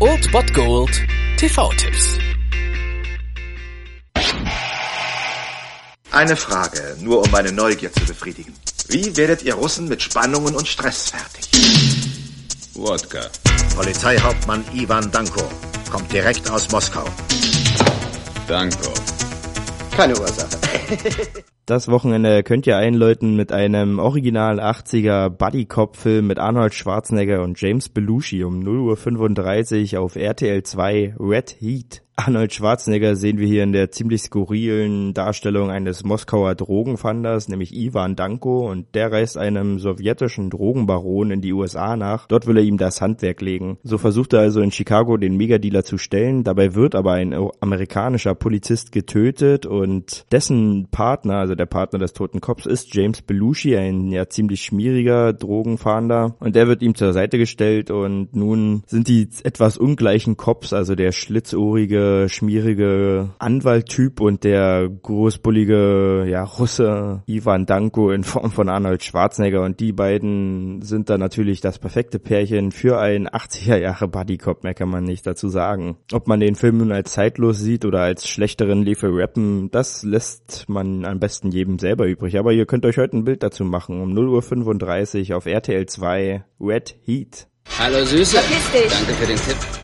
Old Bot Gold TV-Tipps. Eine Frage, nur um meine Neugier zu befriedigen. Wie werdet ihr Russen mit Spannungen und Stress fertig? Wodka. Polizeihauptmann Ivan Danko. Kommt direkt aus Moskau. Danko. Keine Ursache. Das Wochenende könnt ihr einläuten mit einem Original 80er Buddy-Cop-Film mit Arnold Schwarzenegger und James Belushi um 0.35 Uhr auf RTL 2 Red Heat. Arnold Schwarzenegger sehen wir hier in der ziemlich skurrilen Darstellung eines Moskauer Drogenfanders, nämlich Ivan Danko, und der reist einem sowjetischen Drogenbaron in die USA nach. Dort will er ihm das Handwerk legen. So versucht er also in Chicago den Megadealer zu stellen. Dabei wird aber ein amerikanischer Polizist getötet und dessen Partner, also der Partner des toten Cops, ist James Belushi, ein ja ziemlich schmieriger Drogenfahnder. Und der wird ihm zur Seite gestellt und nun sind die etwas ungleichen Cops, also der schlitzohrige schmierige Anwalttyp und der großbullige ja, Russe Ivan Danko in Form von Arnold Schwarzenegger und die beiden sind da natürlich das perfekte Pärchen für ein 80er Jahre Bodycop, mehr kann man nicht dazu sagen. Ob man den Film nun als zeitlos sieht oder als schlechteren Liefe rappen, das lässt man am besten jedem selber übrig. Aber ihr könnt euch heute ein Bild dazu machen um 0.35 Uhr auf RTL 2 Red Heat. Hallo Süße. Danke für den Tipp.